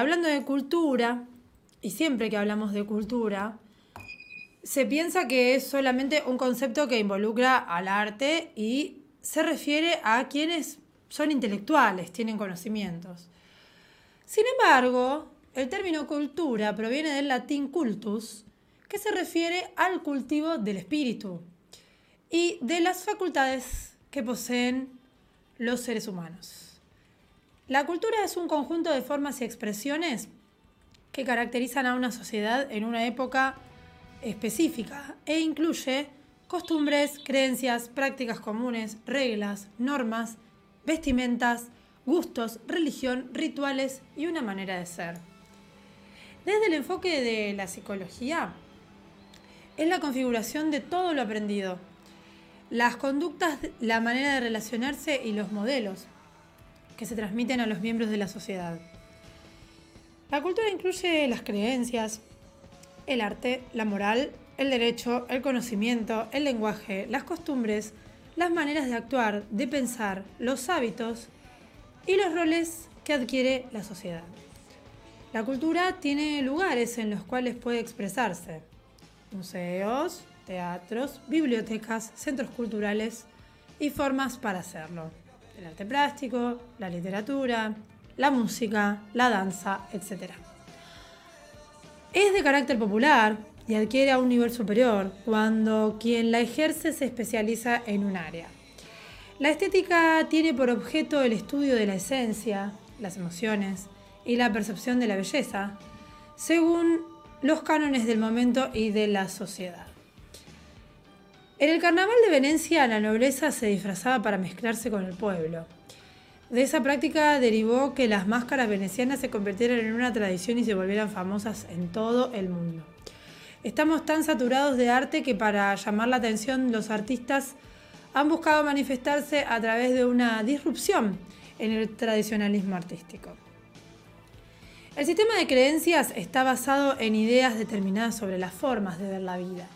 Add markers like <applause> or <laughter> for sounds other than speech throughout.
Hablando de cultura, y siempre que hablamos de cultura, se piensa que es solamente un concepto que involucra al arte y se refiere a quienes son intelectuales, tienen conocimientos. Sin embargo, el término cultura proviene del latín cultus, que se refiere al cultivo del espíritu y de las facultades que poseen los seres humanos. La cultura es un conjunto de formas y expresiones que caracterizan a una sociedad en una época específica e incluye costumbres, creencias, prácticas comunes, reglas, normas, vestimentas, gustos, religión, rituales y una manera de ser. Desde el enfoque de la psicología, es la configuración de todo lo aprendido, las conductas, la manera de relacionarse y los modelos que se transmiten a los miembros de la sociedad. La cultura incluye las creencias, el arte, la moral, el derecho, el conocimiento, el lenguaje, las costumbres, las maneras de actuar, de pensar, los hábitos y los roles que adquiere la sociedad. La cultura tiene lugares en los cuales puede expresarse. Museos, teatros, bibliotecas, centros culturales y formas para hacerlo. El arte plástico, la literatura, la música, la danza, etc. Es de carácter popular y adquiere a un nivel superior cuando quien la ejerce se especializa en un área. La estética tiene por objeto el estudio de la esencia, las emociones y la percepción de la belleza, según los cánones del momento y de la sociedad. En el carnaval de Venecia la nobleza se disfrazaba para mezclarse con el pueblo. De esa práctica derivó que las máscaras venecianas se convirtieran en una tradición y se volvieran famosas en todo el mundo. Estamos tan saturados de arte que para llamar la atención los artistas han buscado manifestarse a través de una disrupción en el tradicionalismo artístico. El sistema de creencias está basado en ideas determinadas sobre las formas de ver la vida.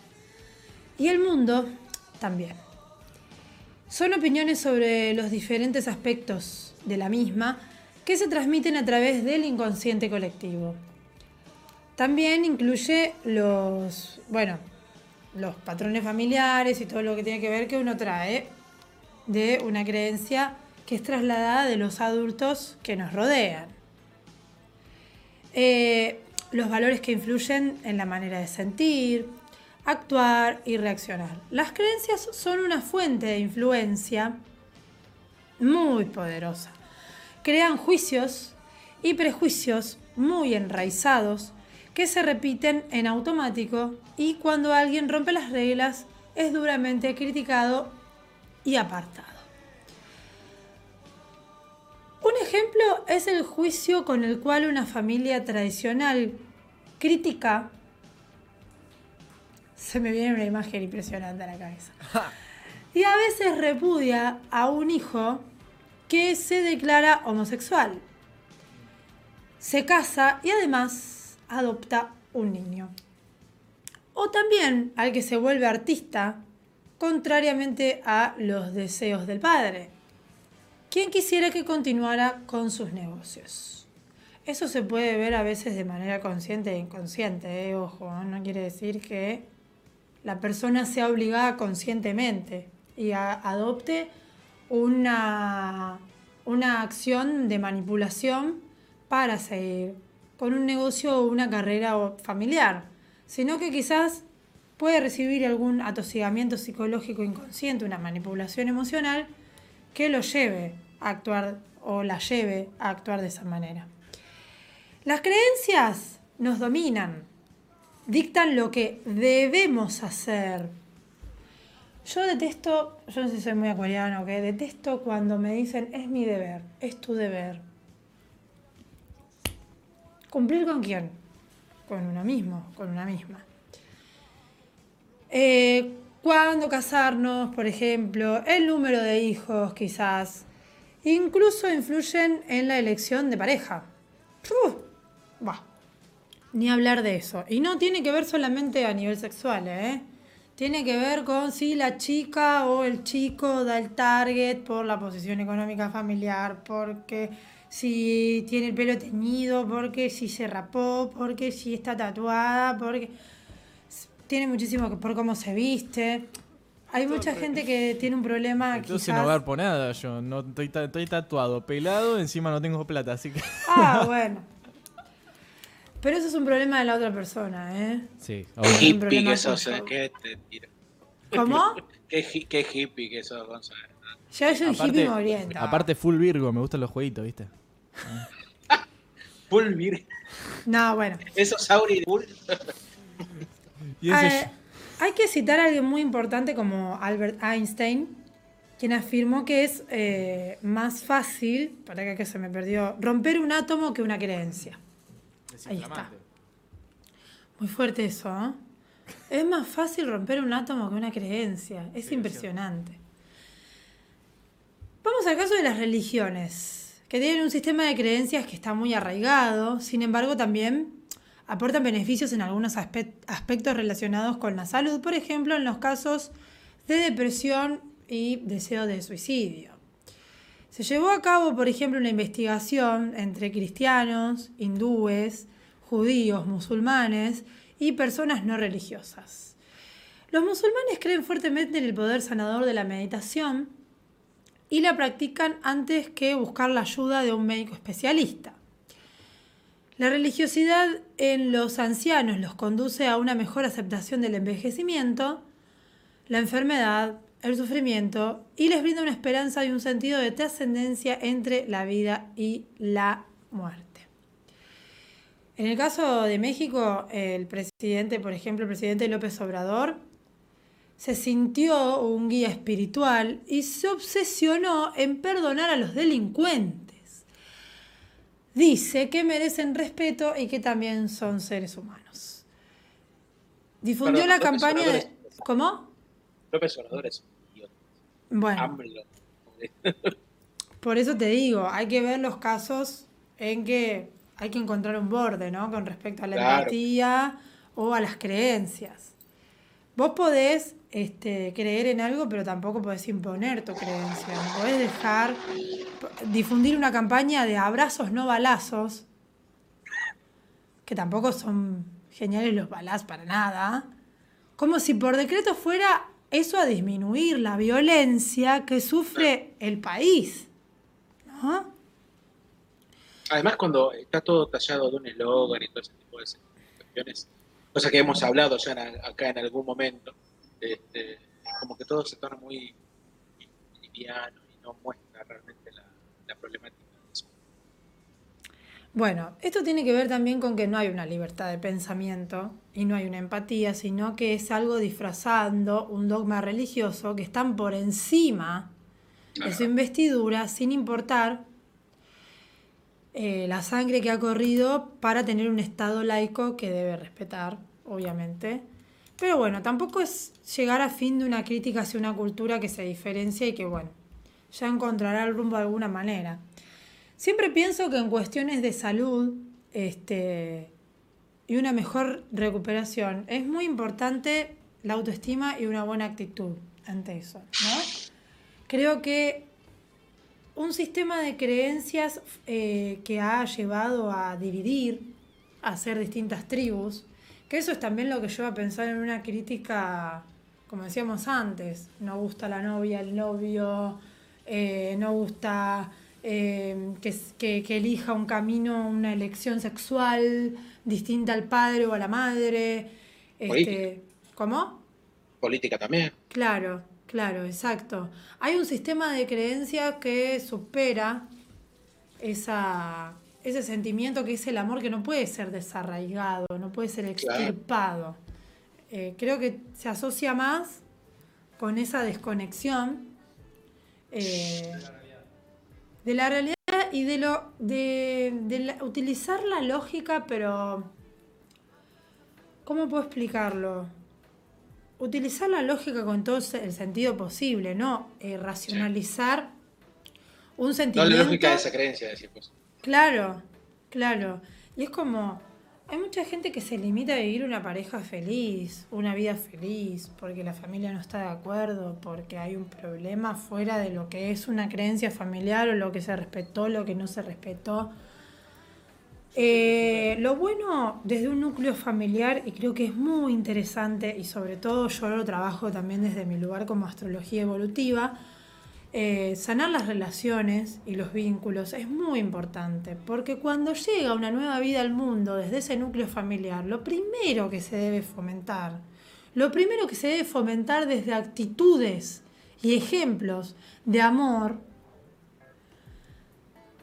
Y el mundo también. Son opiniones sobre los diferentes aspectos de la misma que se transmiten a través del inconsciente colectivo. También incluye los, bueno, los patrones familiares y todo lo que tiene que ver que uno trae de una creencia que es trasladada de los adultos que nos rodean. Eh, los valores que influyen en la manera de sentir, actuar y reaccionar. Las creencias son una fuente de influencia muy poderosa. Crean juicios y prejuicios muy enraizados que se repiten en automático y cuando alguien rompe las reglas es duramente criticado y apartado. Un ejemplo es el juicio con el cual una familia tradicional critica se me viene una imagen impresionante a la cabeza. Y a veces repudia a un hijo que se declara homosexual. Se casa y además adopta un niño. O también al que se vuelve artista, contrariamente a los deseos del padre, quien quisiera que continuara con sus negocios. Eso se puede ver a veces de manera consciente e inconsciente, ¿eh? ojo, no quiere decir que la persona sea obligada conscientemente y adopte una, una acción de manipulación para seguir con un negocio o una carrera familiar, sino que quizás puede recibir algún atosigamiento psicológico inconsciente, una manipulación emocional que lo lleve a actuar o la lleve a actuar de esa manera. Las creencias nos dominan, dictan lo que debemos hacer. Yo detesto, yo no sé si soy muy acuariano o qué, detesto cuando me dicen es mi deber, es tu deber. ¿Cumplir con quién? Con uno mismo, con una misma. Eh, ¿Cuándo casarnos, por ejemplo? El número de hijos, quizás. Incluso influyen en la elección de pareja. Uh, ni hablar de eso. Y no tiene que ver solamente a nivel sexual, ¿eh? Tiene que ver con si la chica o el chico da el target por la posición económica familiar, porque si tiene el pelo teñido, porque si se rapó, porque si está tatuada, porque tiene muchísimo que por cómo se viste. Hay mucha gente que tiene un problema. No voy a por nada, yo no estoy, estoy tatuado, pelado, encima no tengo plata, así que. Ah, <laughs> bueno. Pero eso es un problema de la otra persona, ¿eh? Sí. Hippie que sos, ¿qué te tira? ¿Cómo? ¿Qué, qué hippie que sos, Gonzalo? Yo soy un hippie moriento. Aparte, full Virgo, me gustan los jueguitos, ¿viste? full Virgo. No, bueno. Eso es Auri full. Eh, hay que citar a alguien muy importante como Albert Einstein, quien afirmó que es eh, más fácil, para que se me perdió, romper un átomo que una creencia. Ahí está. Muy fuerte eso, ¿eh? Es más fácil romper un átomo que una creencia. Es impresionante. Vamos al caso de las religiones, que tienen un sistema de creencias que está muy arraigado, sin embargo también aportan beneficios en algunos aspectos relacionados con la salud, por ejemplo, en los casos de depresión y deseo de suicidio. Se llevó a cabo, por ejemplo, una investigación entre cristianos, hindúes, judíos, musulmanes y personas no religiosas. Los musulmanes creen fuertemente en el poder sanador de la meditación y la practican antes que buscar la ayuda de un médico especialista. La religiosidad en los ancianos los conduce a una mejor aceptación del envejecimiento, la enfermedad, el sufrimiento y les brinda una esperanza y un sentido de trascendencia entre la vida y la muerte. En el caso de México, el presidente, por ejemplo, el presidente López Obrador, se sintió un guía espiritual y se obsesionó en perdonar a los delincuentes. Dice que merecen respeto y que también son seres humanos. Difundió la campaña de... ¿Cómo? López Obrador es Bueno. <laughs> por eso te digo, hay que ver los casos en que hay que encontrar un borde, ¿no? Con respecto a la empatía o a las creencias. Vos podés este, creer en algo, pero tampoco podés imponer tu creencia. podés dejar, difundir una campaña de abrazos, no balazos, que tampoco son geniales los balazos para nada. Como si por decreto fuera eso a disminuir la violencia que sufre el país. Además cuando está todo tallado de un eslogan y todo ese tipo de cuestiones, cosa que hemos hablado ya acá en algún momento, este, como que todo se torna muy liviano y no muestra realmente la, problemática. Bueno, esto tiene que ver también con que no hay una libertad de pensamiento y no hay una empatía, sino que es algo disfrazando un dogma religioso que están por encima de su investidura sin importar eh, la sangre que ha corrido para tener un Estado laico que debe respetar, obviamente. Pero bueno, tampoco es llegar a fin de una crítica hacia una cultura que se diferencia y que, bueno, ya encontrará el rumbo de alguna manera. Siempre pienso que en cuestiones de salud este, y una mejor recuperación es muy importante la autoestima y una buena actitud ante eso. Creo que un sistema de creencias eh, que ha llevado a dividir, a hacer distintas tribus, que eso es también lo que lleva a pensar en una crítica, como decíamos antes, no gusta la novia, el novio, eh, no gusta eh, que, elija un camino, una elección sexual distinta al padre o a la madre. Este, ¿Cómo? Política también. Claro. Claro, exacto. Hay un sistema de creencias que supera esa, ese sentimiento que es el amor que no puede ser desarraigado, no puede ser extirpado. Eh, creo que se asocia más con esa desconexión eh, de la realidad y de lo de, utilizar la lógica, pero ¿cómo puedo explicarlo? utilizar la lógica con todo el sentido posible, no eh, racionalizar un sentimiento. No la lógica de esa creencia, decir pues. Claro, claro. Y es como, Hay mucha gente que se limita a vivir una pareja feliz, una vida feliz, porque la familia no está de acuerdo, porque hay un problema fuera de lo que es una creencia familiar o lo que se respetó, lo que no se respetó. Eh, lo bueno desde un núcleo familiar, y creo que es muy interesante, y sobre todo yo lo trabajo también desde mi lugar como astrología evolutiva, eh, sanar las relaciones y los vínculos es muy importante, porque cuando llega una nueva vida al mundo desde ese núcleo familiar, lo primero que se debe fomentar, lo primero que se debe fomentar desde actitudes y ejemplos de amor,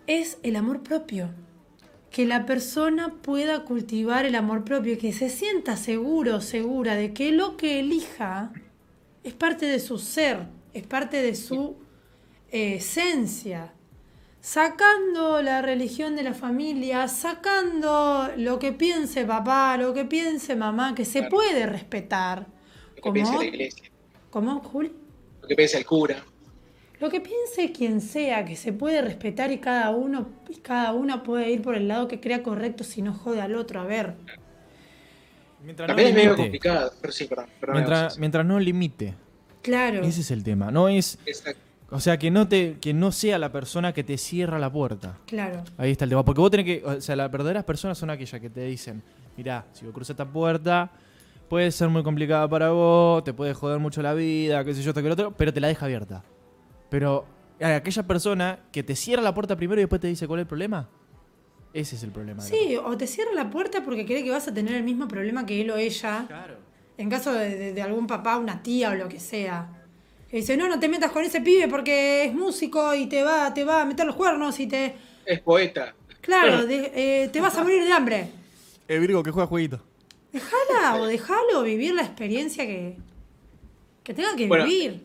es el amor propio. Que la persona pueda cultivar el amor propio, que se sienta seguro, segura de que lo que elija es parte de su ser, es parte de su esencia, sacando la religión de la familia, sacando lo que piense papá, lo que piense mamá, que se puede respetar. Lo que piense la iglesia, ¿Cómo, Juli? lo que piense el cura. Lo que piense quien sea, que se puede respetar y cada uno y cada una puede ir por el lado que crea correcto si no jode al otro. A ver, Mientras no También es medio limite. complicado, pero sí, perdón. perdón Mientras, mientras no limite. claro. Ese es el tema. No es. Exacto. O sea, que no te, que no sea la persona que te cierra la puerta. Claro. Ahí está el tema. Porque vos tenés que. O sea, las verdaderas personas son aquellas que te dicen: Mirá, si vos cruzas esta puerta, puede ser muy complicada para vos, te puede joder mucho la vida, qué sé yo, esto que lo otro, pero te la deja abierta. Pero aquella persona que te cierra la puerta primero y después te dice cuál es el problema, ese es el problema. Sí, o te cierra la puerta porque cree que vas a tener el mismo problema que él o ella. Claro. En caso de, de- de algún papá, una tía o lo que sea. Que dice, no, no te metas con ese pibe porque es músico y te va, te va a meter los cuernos y te... Es poeta. Claro, de- eh, te vas a morir de hambre. El Virgo que juega jueguito. Dejala o dejalo vivir la experiencia que, que tenga que Bueno, vivir.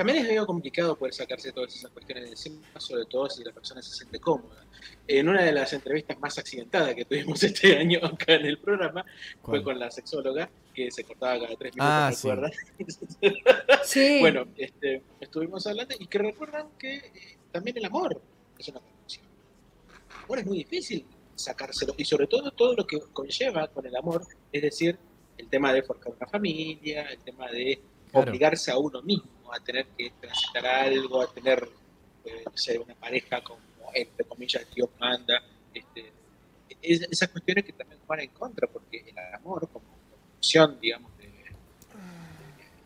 También es medio complicado poder sacarse todas esas cuestiones de encima, sobre todo si la persona se siente cómoda. En una de las entrevistas más accidentadas que tuvimos <laughs> este año acá en el programa ¿Cuál? fue con la sexóloga que se cortaba cada tres minutos, Ah, sí. ¿recuerdan? <laughs> Sí. Bueno, este, estuvimos hablando y que recuerdan que eh, también el amor es una condición. El amor es muy difícil sacárselo y sobre todo todo lo que conlleva con el amor, es decir, el tema de forjar una familia, el tema de Claro. obligarse a uno mismo a tener que transitar algo, a tener, eh, no sé, una pareja como, entre comillas, Dios manda. Este, es- esas cuestiones que también van en contra, porque el amor, como función, digamos, de,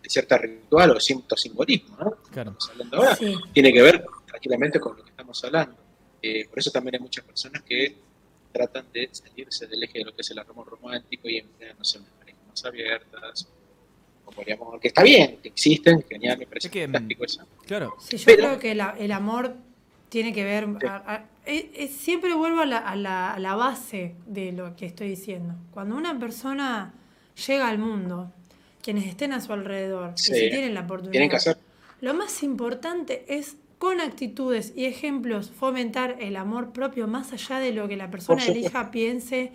de cierta ritual o cierto simbolismo, ¿no? Claro. Estamos hablando ahora, Sí. tiene que ver tranquilamente con lo que estamos hablando. Eh, por eso también hay muchas personas que tratan de salirse del eje de lo que es el amor romántico y emplean, no sé, unas parejas más abiertas, que está bien, que existen, genial, me parece Es que, fantástico eso. Claro. Sí, yo Pero- creo que la- el amor tiene que ver. a- a- eh, siempre vuelvo a la, a la- a la base de lo que estoy diciendo. Cuando una persona llega al mundo, quienes estén a su alrededor, Sí. y si tienen la oportunidad, Tienen que hacer, lo más importante es con actitudes y ejemplos fomentar el amor propio más allá de lo que la persona elija, piense.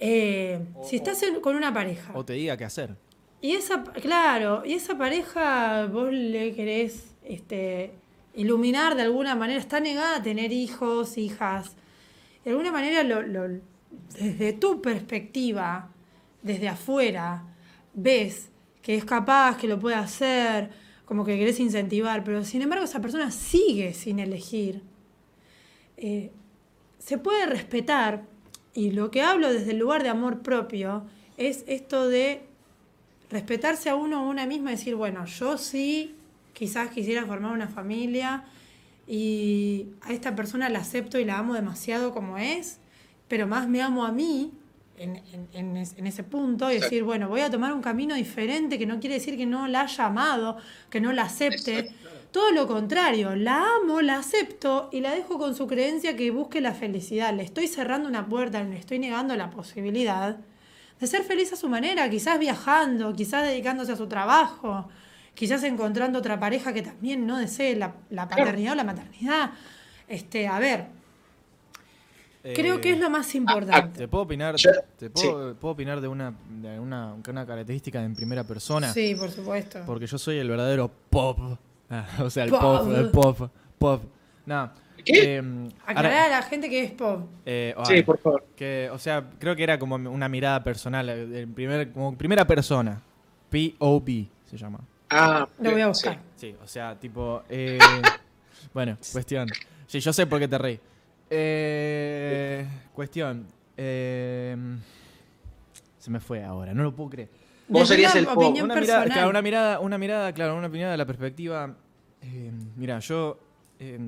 Eh, si estás en- con una pareja O te diga qué hacer. Y esa, claro, y esa pareja vos le querés este, iluminar de alguna manera, está negada a tener hijos, hijas. De alguna manera, lo, desde tu perspectiva, desde afuera, ves que es capaz, que lo puede hacer, como que querés incentivar, pero sin embargo esa persona sigue sin elegir. Eh, se puede respetar, y lo que hablo desde el lugar de amor propio es esto de respetarse a uno o a una misma y decir, bueno, yo sí, quizás quisiera formar una familia y a esta persona la acepto y la amo demasiado como es, pero más me amo a mí en, en- en es- en ese punto y decir, bueno, voy a tomar un camino diferente que no quiere decir que no la haya amado, que no la acepte. Exacto. Todo lo contrario, la amo, la acepto y la dejo con su creencia que busque la felicidad. Le estoy cerrando una puerta, le estoy negando la posibilidad de ser feliz a su manera, quizás viajando, quizás dedicándose a su trabajo, quizás encontrando otra pareja que también no desee la, la paternidad o la maternidad. Este, a ver, creo Eh, que es lo más importante. ¿Te puedo opinar, te puedo, puedo opinar de una, de una, una característica en primera persona? Sí, por supuesto. Porque yo soy el verdadero pop. Ah, <laughs> o sea, el Pop. pop, el pop, pop. Nada. ¿Qué? Eh, Aclarar ahora- a la gente que es pop. eh, Sí, ay, por favor. que, o sea, creo que era como una mirada personal, eh, de primer, como primera persona. POV se llama. Ah, Lo voy a buscar. Sí, o sea, tipo. eh, <laughs> bueno, cuestión. Sí, yo sé por qué te reí. Eh, cuestión. eh, se me fue ahora, no lo puedo creer. Vos Desde serías el pop. Una mirada, claro, una mirada, una mirada, claro, una opinión de la perspectiva. eh, mira, yo eh,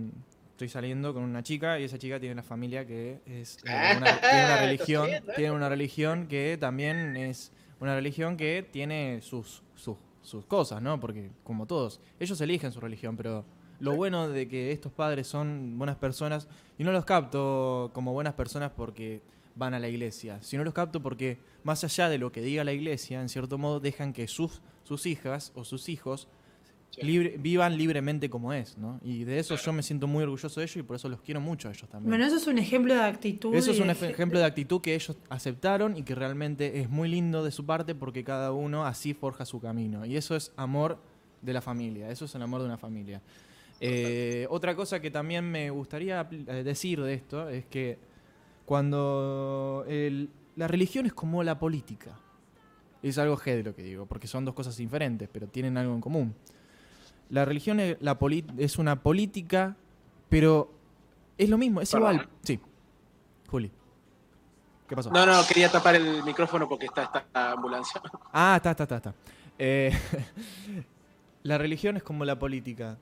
estoy saliendo con una chica y esa chica tiene una familia que es eh, una, tiene una <laughs> religión, tiene una religión que también es una religión que tiene sus, sus, sus cosas, ¿no? Porque como todos, ellos eligen su religión, pero lo bueno de que estos padres son buenas personas y no los capto como buenas personas porque van a la iglesia, sino los capto porque más allá de lo que diga la iglesia, en cierto modo dejan que sus, sus hijas o sus hijos Sí. libre- vivan libremente como es, ¿no? Y de eso yo me siento muy orgulloso de ellos y por eso los quiero mucho a ellos también. Bueno, eso es un ejemplo de actitud. Eso es un de- ejemplo de actitud que ellos aceptaron y que realmente es muy lindo de su parte porque cada uno así forja su camino. Y eso es amor de la familia, eso es el amor de una familia. Eh, otra cosa que también me gustaría eh, decir de esto es que cuando el- la religión es como la política, es algo G de lo que digo, porque son dos cosas diferentes, pero tienen algo en común. La religión es, la poli- es una política, pero es lo mismo, es Perdón, igual. Sí. Juli. ¿Qué pasó? No, no, quería tapar el micrófono porque está esta ambulancia. Ah, está, está, está. está. Eh, <laughs> la religión es como la política.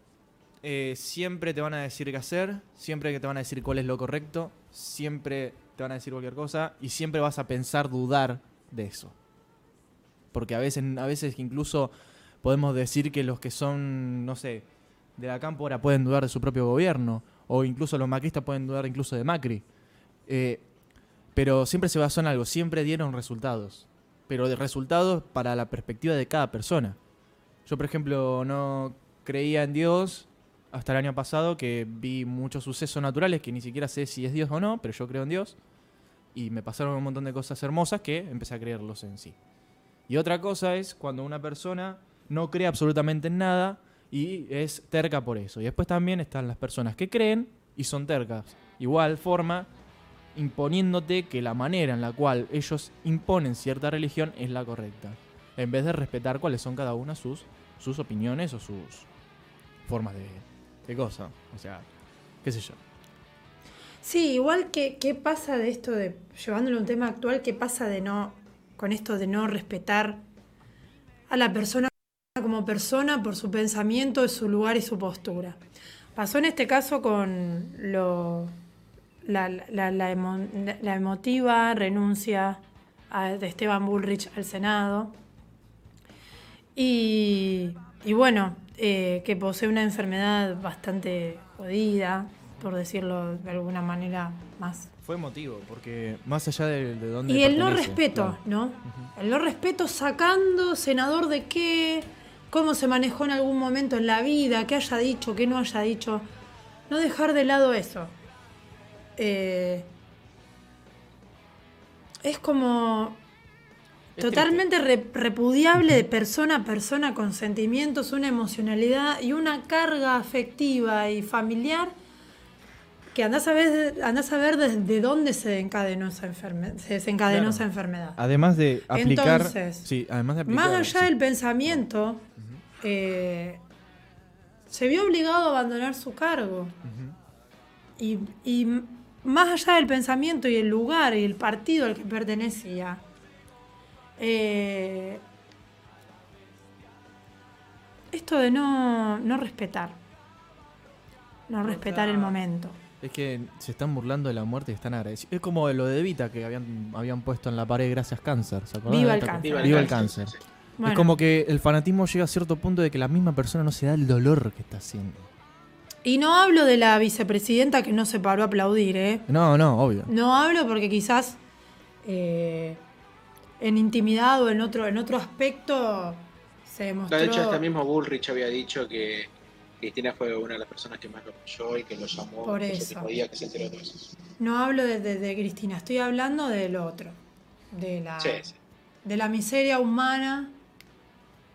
Eh, siempre te van a decir qué hacer, siempre que te van a decir cuál es lo correcto, siempre te van a decir cualquier cosa y siempre vas a pensar dudar de eso. Porque a veces, a veces incluso podemos decir que los que son, no sé, de la cámpora pueden dudar de su propio gobierno, o incluso los macristas pueden dudar incluso de Macri. Eh, pero siempre se basó en algo, siempre dieron resultados. Pero de resultados para la perspectiva de cada persona. Yo, por ejemplo, no creía en Dios hasta el año pasado, que vi muchos sucesos naturales que ni siquiera sé si es Dios o no, pero yo creo en Dios. Y me pasaron un montón de cosas hermosas que empecé a creerlos en sí. Y otra cosa es cuando una persona no cree absolutamente en nada y es terca por eso. Y después también están las personas que creen y son tercas. Igual forma, imponiéndote que la manera en la cual ellos imponen cierta religión es la correcta. En vez de respetar cuáles son cada una sus, sus opiniones o sus formas de, de cosa. O sea, qué sé yo. Sí, igual que qué pasa de esto de, llevándolo un tema actual, qué pasa de no, con esto de no respetar a la persona como persona por su pensamiento, su lugar y su postura. Pasó en este caso con lo, la, la- la emo- la emotiva renuncia a- de Esteban Bullrich al Senado. Y, y bueno, eh, que posee una enfermedad bastante jodida, por decirlo de alguna manera más. Fue emotivo, porque más allá de, de dónde. Y el no respeto, claro. ¿no? El no respeto sacando senador de qué, cómo se manejó en algún momento en la vida, qué haya dicho, qué no haya dicho. No dejar de lado eso. Eh, es como Es totalmente re- repudiable de persona a persona con sentimientos, una emocionalidad y una carga afectiva y familiar que andás a ver, andás a ver desde dónde se desencadenó esa, enferme- se desencadenó Claro. esa enfermedad. Además de aplicar. Entonces, sí, además de aplicar. Más allá sí. del pensamiento, eh, se vio obligado a abandonar su cargo. Y, más allá del pensamiento y el lugar y el partido al que pertenecía, eh, esto de no, no respetar, no respetar el momento. Es que se están burlando de la muerte y están agradecidos. Es como lo de Evita que habían, habían puesto en la pared gracias cáncer. ¿Se Viva el cáncer. Viva el cáncer. Bueno, Es como que el fanatismo llega a cierto punto de que la misma persona no se da el dolor que está haciendo. Y no hablo de la vicepresidenta que no se paró a aplaudir, ¿eh? No, no, obvio. No hablo porque quizás eh, en intimidad o en otro, en otro aspecto se demostró. De hecho, hasta mismo Bullrich había dicho que Cristina fue una de las personas que más lo apoyó y que lo llamó Por eso. mismo día que se enteró de eso. No hablo de, de- de Cristina, estoy hablando del otro. De la, Sí, sí. de la miseria humana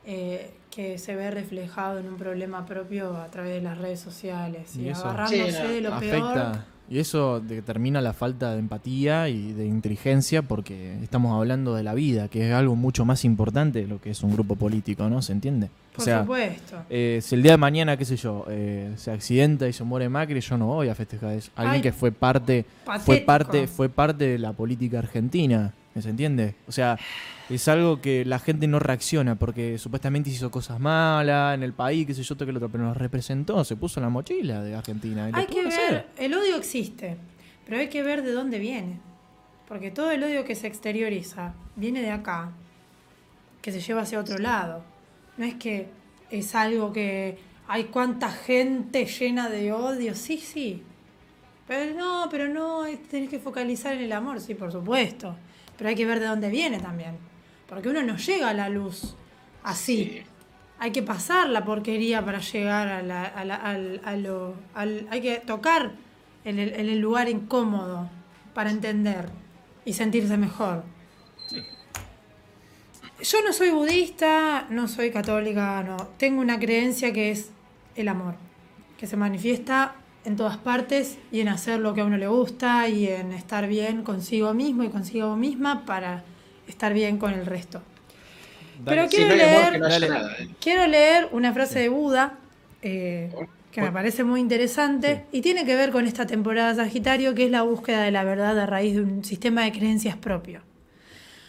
eh, que se ve reflejado en un problema propio a través de las redes sociales y, Y eso- agarrándose Sí, no, de lo peor. afecta. Y eso determina la falta de empatía y de inteligencia porque estamos hablando de la vida, que es algo mucho más importante de lo que es un grupo político, ¿no? ¿Se entiende? Por o sea, supuesto. eh, si el día de mañana, qué sé yo, eh, se accidenta y se muere Macri, yo no voy a festejar eso. Alguien Ay, que fue parte, fue parte, fue parte de la política argentina, ¿se entiende? O sea, es algo que la gente no reacciona porque supuestamente hizo cosas malas en el país, qué sé yo, todo que lo otro, pero nos representó, se puso en la mochila de Argentina. Hay que hacer. ver, el odio existe, pero hay que ver de dónde viene. Porque todo el odio que se exterioriza viene de acá, que se lleva hacia otro lado. No es que es algo que hay cuánta gente llena de odio, sí, sí. Pero no, pero no, tenés que focalizar en el amor, sí, por supuesto. Pero hay que ver de dónde viene también. Porque uno no llega a la luz así. Sí. Hay que pasar la porquería para llegar a, la, a, la- al, a lo... al- hay que tocar en el, en el lugar incómodo para entender y sentirse mejor. Yo no soy budista, no soy católica, no. Tengo una creencia que es el amor, que se manifiesta en todas partes y en hacer lo que a uno le gusta y en estar bien consigo mismo y consigo misma para estar bien con el resto. Pero Dale. Quiero leer- no nada. ¿eh? Quiero leer una frase de Buda eh, que me parece muy interesante y tiene que ver con esta temporada Sagitario, que es la búsqueda de la verdad a raíz de un sistema de creencias propio.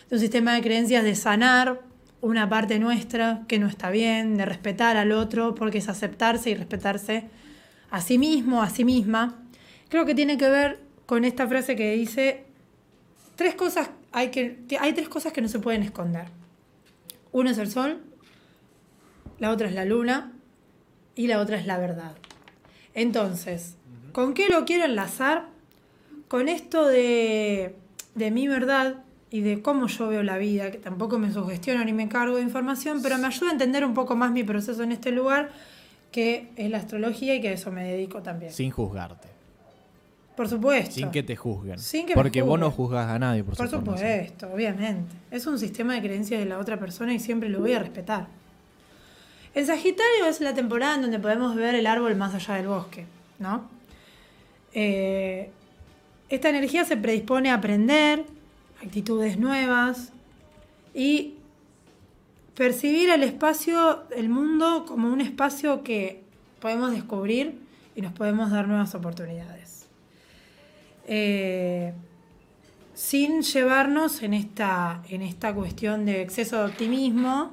De un sistema de creencias de sanar una parte nuestra que no está bien, de respetar al otro, porque es aceptarse y respetarse a sí mismo, a sí misma. Creo que tiene que ver con esta frase que dice, tres cosas hay, que, hay tres cosas que no se pueden esconder. Uno es el sol, la otra es la luna y la otra es la verdad. Entonces, ¿con qué lo quiero enlazar? Con esto de, de mi verdad y de cómo yo veo la vida, que tampoco me sugestiono ni me cargo de información, pero me ayuda a entender un poco más mi proceso en este lugar, que es la astrología y que a eso me dedico también. Sin juzgarte. Por supuesto. Sin que te juzguen. Sin que Porque vos no juzgas a nadie, por, Por su formación. supuesto, obviamente. Es un sistema de creencias de la otra persona y siempre lo voy a respetar. En Sagitario es la temporada en donde podemos ver el árbol más allá del bosque, ¿no? Eh, esta energía se predispone a aprender actitudes nuevas y percibir el espacio, el mundo, como un espacio que podemos descubrir y nos podemos dar nuevas oportunidades. Eh, sin llevarnos en esta, en esta cuestión de exceso de optimismo,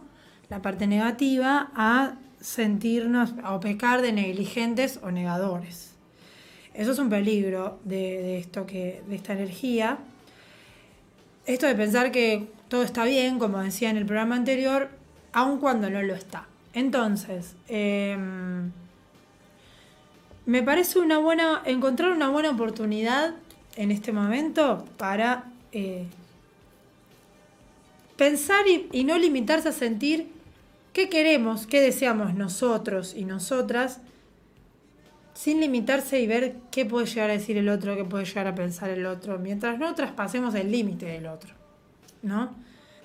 la parte negativa, a sentirnos o pecar de negligentes o negadores. Eso es un peligro de, de esto que, de esta energía. Esto de pensar que todo está bien, como decía en el programa anterior, aun cuando no lo está. Entonces, em, me parece una buena, encontrar una buena oportunidad en este momento para eh, pensar y, y no limitarse a sentir qué queremos, qué deseamos nosotros y nosotras, sin limitarse y ver qué puede llegar a decir el otro, qué puede llegar a pensar el otro, mientras no traspasemos el límite del otro, ¿no?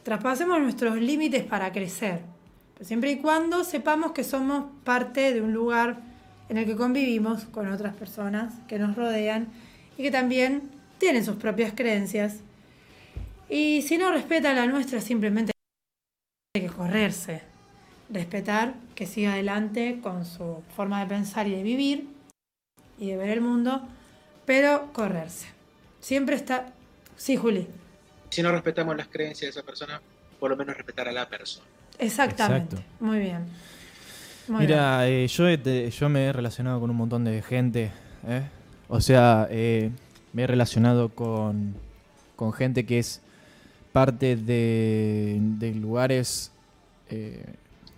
Traspasemos nuestros límites para crecer, pero siempre y cuando sepamos que somos parte de un lugar en el que convivimos con otras personas que nos rodean y que también tienen sus propias creencias. Y si no respetan la nuestra, simplemente hay que correrse. Respetar que siga adelante con su forma de pensar y de vivir y de ver el mundo, pero correrse. Siempre está... Sí, Juli. Si no respetamos las creencias de esa persona, por lo menos respetar a la persona. Exactamente. Exacto. Muy bien. Muy bien. Mira, eh, yo, he yo me he relacionado con un montón de gente. ¿eh? O sea, eh, me he relacionado con, con gente que es parte de, de lugares, eh,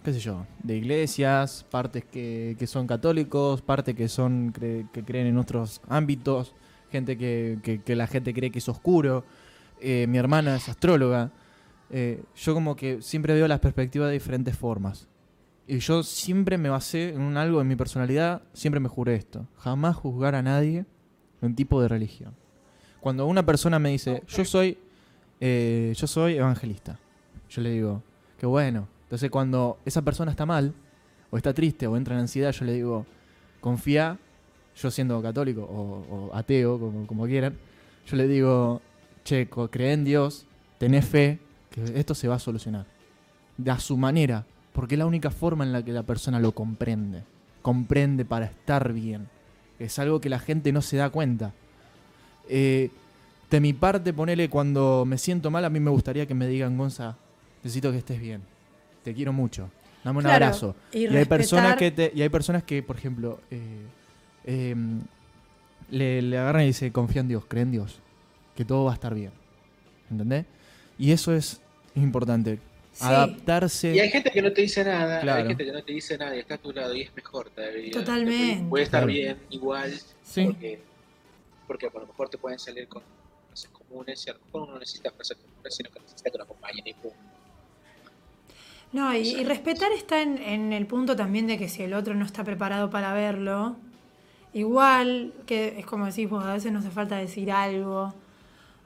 qué sé yo, de iglesias, partes que, que son católicos, partes que, son, cre- que creen en otros ámbitos, gente que, que- que la gente cree que es oscuro. Eh, mi hermana es astróloga. Eh, yo como que siempre veo las perspectivas de diferentes formas. Y yo siempre me basé en un algo en mi personalidad, siempre me juré esto. Jamás juzgar a nadie en tipo de religión. Cuando una persona me dice, yo soy, eh, yo soy evangelista, yo le digo, qué bueno, Entonces cuando esa persona está mal, o está triste, o entra en ansiedad, yo le digo, confía, yo siendo católico o, ateo, como quieran, yo le digo, che, cree en Dios, tenés fe, que esto se va a solucionar. De a su manera, porque es la única forma en la que la persona lo comprende. Comprende para estar bien. Es algo que la gente no se da cuenta. Eh, de mi parte, ponele cuando me siento mal, a mí me gustaría que me digan, Gonza, necesito que estés bien. Te quiero mucho. Dame un Claro, abrazo. y Y, hay personas que te- y hay personas que, por ejemplo, eh, eh, le, le agarran y dicen, confía en Dios, cree en Dios, que todo va a estar bien. ¿Entendés? Y eso es importante. Sí. Adaptarse. Y hay gente que no te dice nada, Claro. hay gente que no te dice nada y está a tu lado y es mejor todavía. Totalmente. Puede, puede estar Claro. bien, igual, Sí. porque, porque a lo mejor te pueden salir con frases comunes y a lo mejor uno no necesita frases comunes, sino que necesita que lo acompañen y punto. No, y, y respetar está en, en el punto también de que si el otro no está preparado para verlo, igual que es como decís vos, a veces no hace falta decir algo,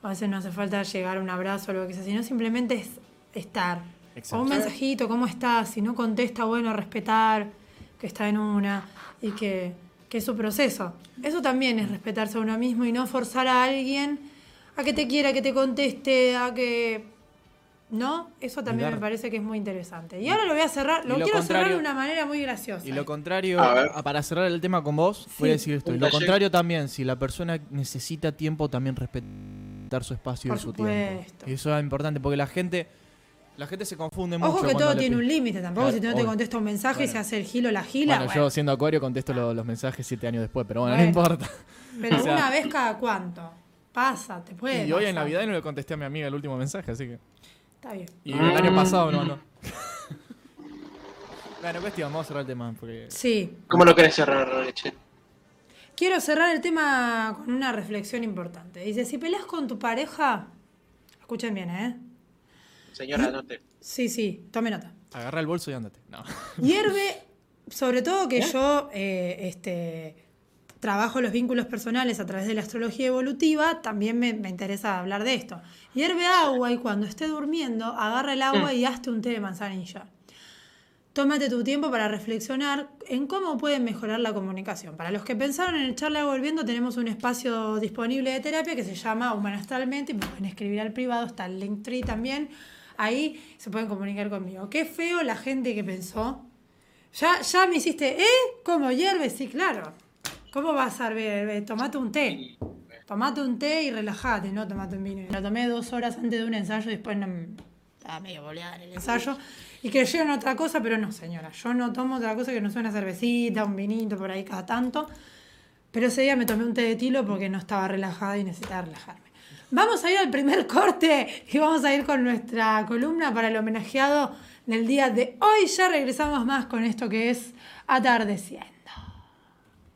a veces no hace falta llegar a un abrazo o lo que sea, sino simplemente es estar. O un mensajito, ¿cómo estás? Si no contesta, bueno, respetar que está en una y que, que es su proceso. Eso también es respetarse a uno mismo y no forzar a alguien a que te quiera, que te conteste, a que... ¿No? Eso también dar- me parece que es muy interesante. Y ahora lo voy a cerrar, lo, lo quiero cerrar de una manera muy graciosa. Y lo contrario, A ver. a- para cerrar el tema con vos, voy a decir esto. Y lo contrario también, si la persona necesita tiempo, también respetar su espacio Por y su supuesto. tiempo. Y eso es importante porque la gente, la gente se confunde mucho. Ojo que todo tiene un límite, tampoco Claro, si no te contesta un mensaje y Bueno. se hace el gilo la gila. Bueno, bueno. yo siendo acuario contesto lo- los mensajes siete años después, pero bueno, Bueno. no importa. Pero <laughs> o sea- una vez cada cuánto. Pasa, te puede. y hoy en. Navidad no le contesté a mi amiga el último mensaje, así que. Está bien. Y el año pasado me lo mandó. bueno, cuestión, vamos a cerrar el tema. Porque... Sí. ¿Cómo lo querés cerrar, Leche? Quiero cerrar el tema con una reflexión importante. Dice, si peleas con tu pareja, escuchen bien, ¿eh? Señora, anote. Sí, sí, tome nota. Agarra el bolso y ándate. No. <laughs> Hierve, sobre todo que yo eh, este, trabajo los vínculos personales a través de la astrología evolutiva, también me, me interesa hablar de esto. Hierve agua y cuando esté durmiendo, agarra el agua y hazte un té de manzanilla. Tómate tu tiempo para reflexionar en cómo pueden mejorar la comunicación. Para los que pensaron en el charla volviendo, tenemos un espacio disponible de terapia que se llama Humano Astralmente y me pueden escribir al privado, está el Linktree también. Ahí se pueden comunicar conmigo. Qué feo la gente que pensó. Ya, ya me hiciste, ¿eh? ¿Cómo hierve? Sí, claro. ¿Cómo vas a hervir? Tomate un té. Tomate un té y relájate, no tomate un vino. Lo tomé dos horas antes de un ensayo después no, me- estaba medio boleada en el ensayo. Y creyeron otra cosa, pero no, señora. Yo no tomo otra cosa que no sea una cervecita, un vinito por ahí cada tanto. Pero ese día me tomé un té de tilo porque no estaba relajada y necesitaba relajarme. Vamos a ir al primer corte y vamos a ir con nuestra columna para el homenajeado del día de hoy. Ya regresamos más con esto que es atardeciendo.